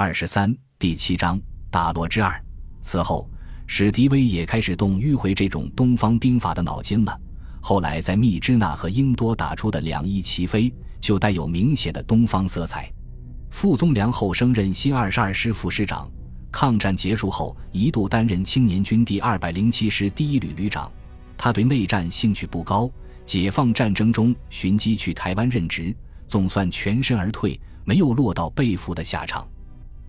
二十三第七章打落之二。此后，史迪威也开始动迂回这种东方兵法的脑筋了。后来在密支那和英多打出的两翼齐飞，就带有明显的东方色彩。傅宗良后升任新二十二师副师长。抗战结束后，一度担任青年军第二百零七师第一旅旅长。他对内战兴趣不高，解放战争中寻机去台湾任职，总算全身而退，没有落到被俘的下场。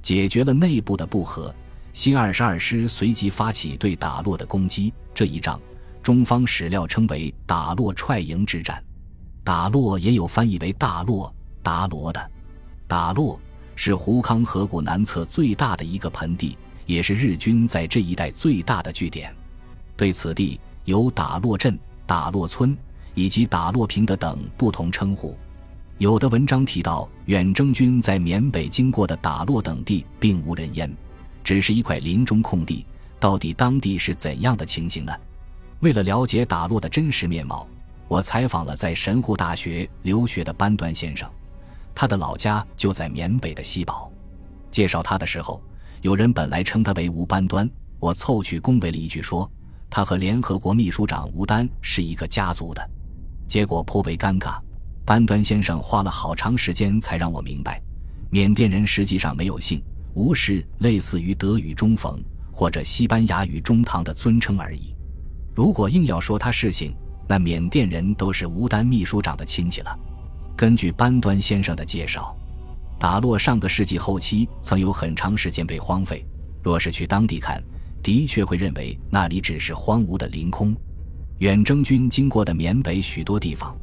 解决了内部的不和，新二十二师随即发起对打洛的攻击。这一仗，中方史料称为“打洛踹营之战”。打洛也有翻译为“大洛”、“达罗”的。打洛是胡康河谷南侧最大的一个盆地，也是日军在这一带最大的据点。对此地有打洛镇、打洛村以及打洛坪的等不同称呼。有的文章提到，远征军在缅北经过的打洛等地并无人烟，只是一块林中空地。到底当地是怎样的情形呢？为了了解打洛的真实面貌，我采访了在神户大学留学的班端先生，他的老家就在缅北的西堡。介绍他的时候，有人本来称他为吴班端，我凑去恭维了一句，说他和联合国秘书长吴丹是一个家族的，结果颇为尴尬。班端先生花了好长时间才让我明白，缅甸人实际上没有姓吴，是类似于德语中冯或者西班牙语中堂的尊称而已。如果硬要说他是姓，那缅甸人都是吴丹秘书长的亲戚了。根据班端先生的介绍，打洛上个世纪后期曾有很长时间被荒废。若是去当地看，的确会认为那里只是荒芜的凌空。远征军经过的缅北许多地方。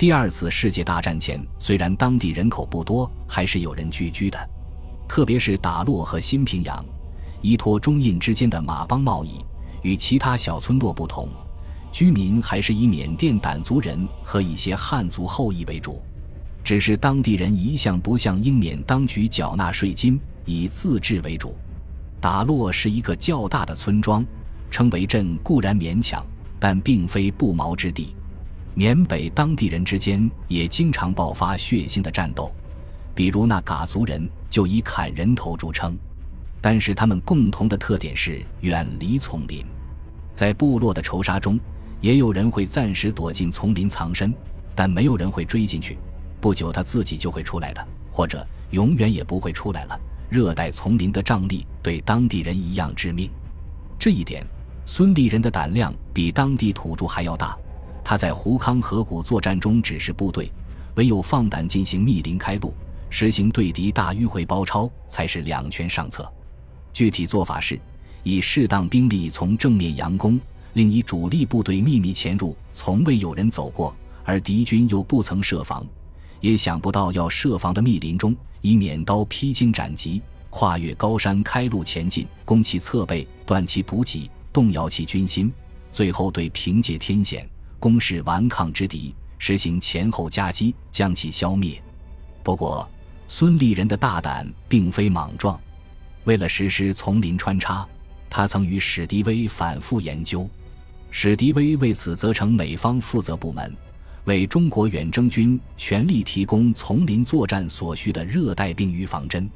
第二次世界大战前，虽然当地人口不多，还是有人聚居的。特别是打洛和新平阳、依托中印之间的马帮贸易，与其他小村落不同，居民还是以缅甸掸族人和一些汉族后裔为主。只是当地人一向不向英缅当局缴纳税金，以自治为主。打洛是一个较大的村庄，称为镇固然勉强，但并非不毛之地。缅北当地人之间也经常爆发血腥的战斗，比如那嘎族人就以砍人头著称。但是他们共同的特点是远离丛林，在部落的仇杀中，也有人会暂时躲进丛林藏身，但没有人会追进去。不久他自己就会出来的，或者永远也不会出来了。热带丛林的瘴疠对当地人一样致命，这一点，孙立人的胆量比当地土著还要大。他在胡康河谷作战中指示部队，唯有放胆进行密林开路，实行对敌大迂回包抄，才是两全上策。具体做法是：以适当兵力从正面佯攻，另以主力部队秘密潜入，从未有人走过，而敌军又不曾设防，也想不到要设防的密林中，以免刀披荆斩棘，跨越高山开路前进，攻其侧背，断其补给，动摇其军心，最后对凭借天险。攻势顽抗之敌，实行前后夹击，将其消灭。不过，孙立人的大胆并非莽撞。为了实施丛林穿插，他曾与史迪威反复研究。史迪威为此责成美方负责部门，为中国远征军全力提供丛林作战所需的热带病预防针。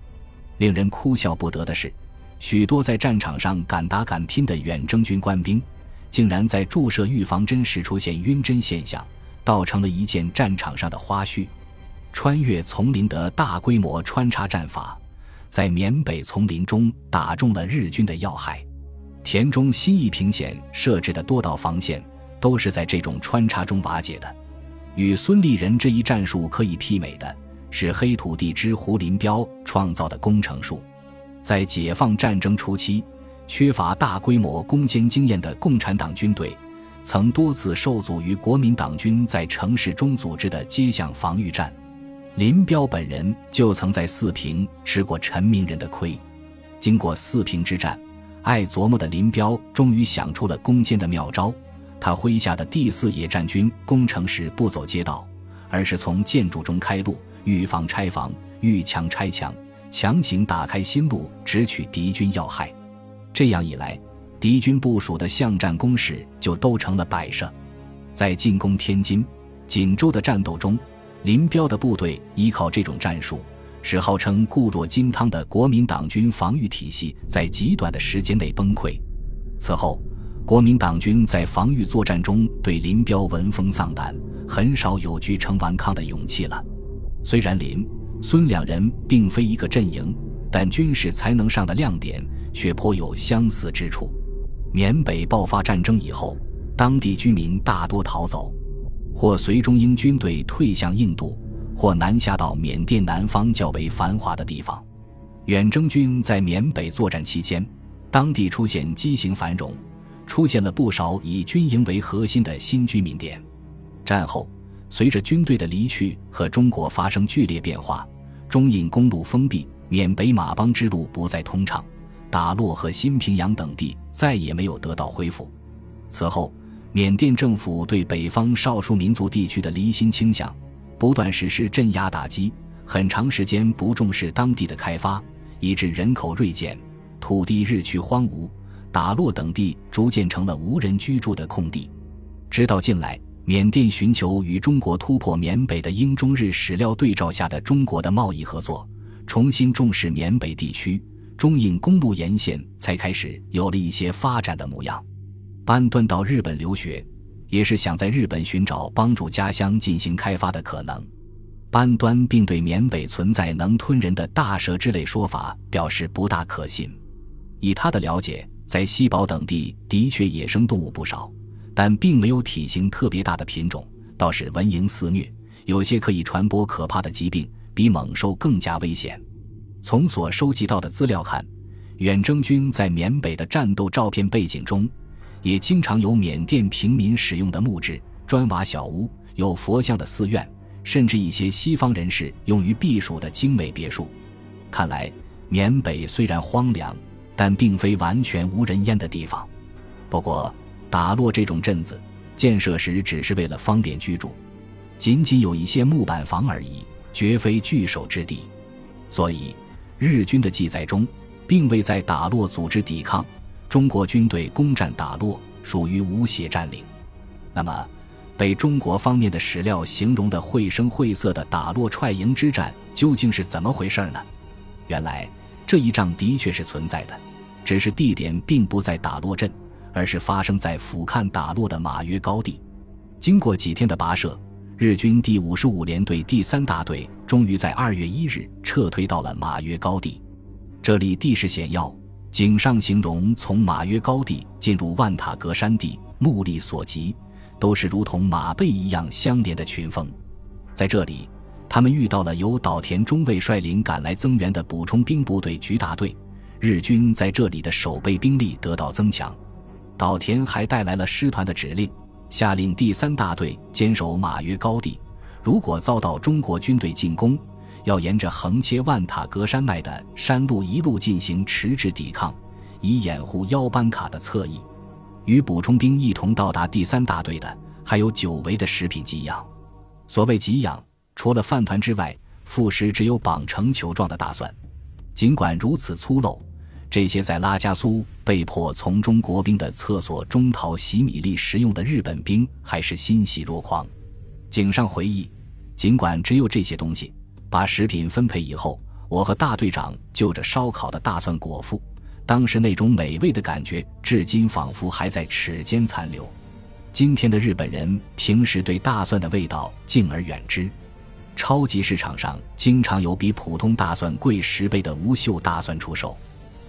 令人哭笑不得的是，许多在战场上敢打敢拼的远征军官兵。竟然在注射预防针时出现晕针现象，倒成了一件战场上的花絮。穿越丛林的大规模穿插战法，在缅北丛林中打中了日军的要害。田中新一平线设置的多道防线，都是在这种穿插中瓦解的。与孙立人这一战术可以媲美的是黑土地之胡林彪创造的工程术，在解放战争初期。缺乏大规模攻坚经验的共产党军队，曾多次受阻于国民党军在城市中组织的街巷防御战。林彪本人就曾在四平吃过陈明仁的亏。经过四平之战，爱琢磨的林彪终于想出了攻坚的妙招。他麾下的第四野战军攻城时不走街道，而是从建筑中开路，遇防拆防，遇墙拆墙，强行打开新路，直取敌军要害。这样一来，敌军部署的巷战攻势就都成了摆设。在进攻天津、锦州的战斗中，林彪的部队依靠这种战术，使号称固若金汤的国民党军防御体系在极短的时间内崩溃。此后，国民党军在防御作战中对林彪闻风丧胆，很少有据城顽抗的勇气了。虽然林、孙两人并非一个阵营，但军事才能上的亮点却颇有相似之处。缅北爆发战争以后，当地居民大多逃走，或随中英军队退向印度。或南下到缅甸南方较为繁华的地方。远征军在缅北作战期间，当地出现畸形繁荣，出现了不少以军营为核心的新居民点。战后，随着军队的离去和中国发生剧烈变化，中印公路封闭，缅北马帮之路不再通畅，打洛和新平阳等地再也没有得到恢复。此后，缅甸政府对北方少数民族地区的离心倾向。不断实施镇压打击，很长时间不重视当地的开发，以致人口锐减，土地日趋荒芜，打洛等地逐渐成了无人居住的空地。直到近来，缅甸寻求与中国突破缅北的英中日史料对照下的中国的贸易合作，重新重视缅北地区，中印公路沿线才开始有了一些发展的模样。班端到日本留学。也是想在日本寻找帮助家乡进行开发的可能。班端并对缅北存在能吞人的大蛇之类说法表示不大可信。以他的了解，在西堡等地的确野生动物不少，但并没有体型特别大的品种，倒是蚊蝇肆虐，有些可以传播可怕的疾病，比猛兽更加危险。从所收集到的资料看，远征军在缅北的战斗照片背景中。也经常有缅甸平民使用的木质砖瓦小屋，有佛像的寺院，甚至一些西方人士用于避暑的精美别墅。看来，缅北虽然荒凉，但并非完全无人烟的地方。不过，打落这种镇子建设时只是为了方便居住，仅仅有一些木板房而已，绝非聚守之地。所以，日军的记载中并未在打落组织抵抗。中国军队攻占打洛，属于无血占领。那么，被中国方面的史料形容的绘声绘色的打洛踹营之战究竟是怎么回事呢？原来，这一仗的确是存在的，只是地点并不在打洛镇，而是发生在俯瞰打洛的马约高地。经过几天的跋涉，日军第五十五联队第三大队终于在二月一日撤退到了马约高地。这里地势险要。井上形容，从马约高地进入万塔格山地，目力所及，都是如同马背一样相连的群峰。在这里，他们遇到了由岛田中尉率领赶来增援的补充兵部队局大队，日军在这里的守备兵力得到增强。岛田还带来了师团的指令，下令第三大队坚守马约高地，如果遭到中国军队进攻。要沿着横切万塔格山脉的山路一路进行迟滞抵抗，以掩护腰班卡的侧翼。与补充兵一同到达第三大队的，还有久违的食品给养。所谓给养，除了饭团之外，副食只有绑成球状的大蒜。尽管如此粗陋，这些在拉加苏被迫从中国兵的厕所中淘洗米粒食用的日本兵，还是欣喜若狂。井上回忆，尽管只有这些东西。把食品分配以后，我和大队长就着烧烤的大蒜果腹，当时那种美味的感觉，至今仿佛还在齿间残留。今天的日本人平时对大蒜的味道敬而远之，超级市场上经常有比普通大蒜贵十倍的无锈大蒜出售。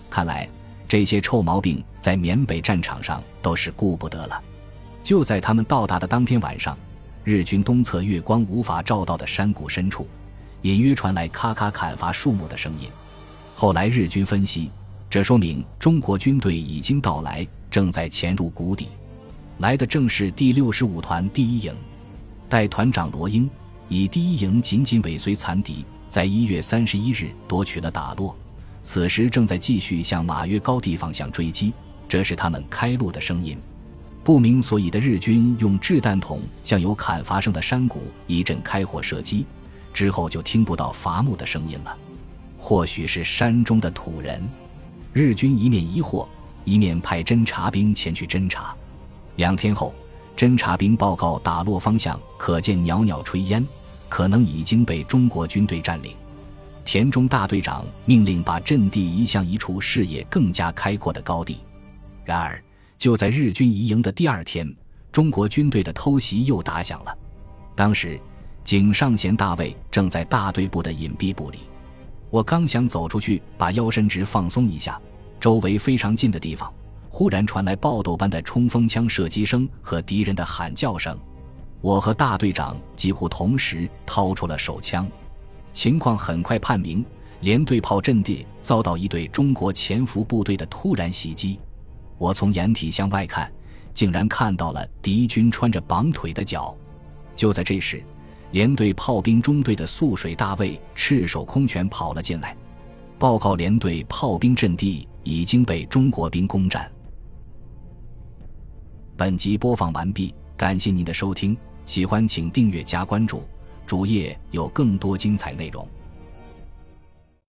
看来这些臭毛病在缅北战场上都是顾不得了。就在他们到达的当天晚上，日军东侧月光无法照到的山谷深处。隐约传来咔咔砍伐树木的声音。后来日军分析，这说明中国军队已经到来，正在潜入谷底。来的正是第六十五团第一营，代团长罗英以第一营紧紧尾随残敌，在一月三十一日夺取了打洛。此时正在继续向马约高地方向追击。这是他们开路的声音。不明所以的日军用掷弹筒向有砍伐声的山谷一阵开火射击。之后就听不到伐木的声音了，或许是山中的土人。日军一面疑惑，一面派侦察兵前去侦察。两天后，侦察兵报告打落方向可见袅袅炊烟，可能已经被中国军队占领。田中大队长命令把阵地移向一处视野更加开阔的高地。然而，就在日军移营的第二天，中国军队的偷袭又打响了。当时，井上贤大尉正在大队部的隐蔽部里，我刚想走出去把腰身直放松一下，周围非常近的地方忽然传来爆斗般的冲锋枪射击声和敌人的喊叫声。我和大队长几乎同时掏出了手枪，情况很快判明，连队炮阵地遭到一队中国潜伏部队的突然袭击。我从掩体向外看，竟然看到了敌军穿着绑腿的脚。就在这时，连队炮兵中队的素水大尉赤手空拳跑了进来，报告连队炮兵阵地已经被中国兵攻占。本集播放完毕，感谢您的收听，喜欢请订阅加关注，主页有更多精彩内容。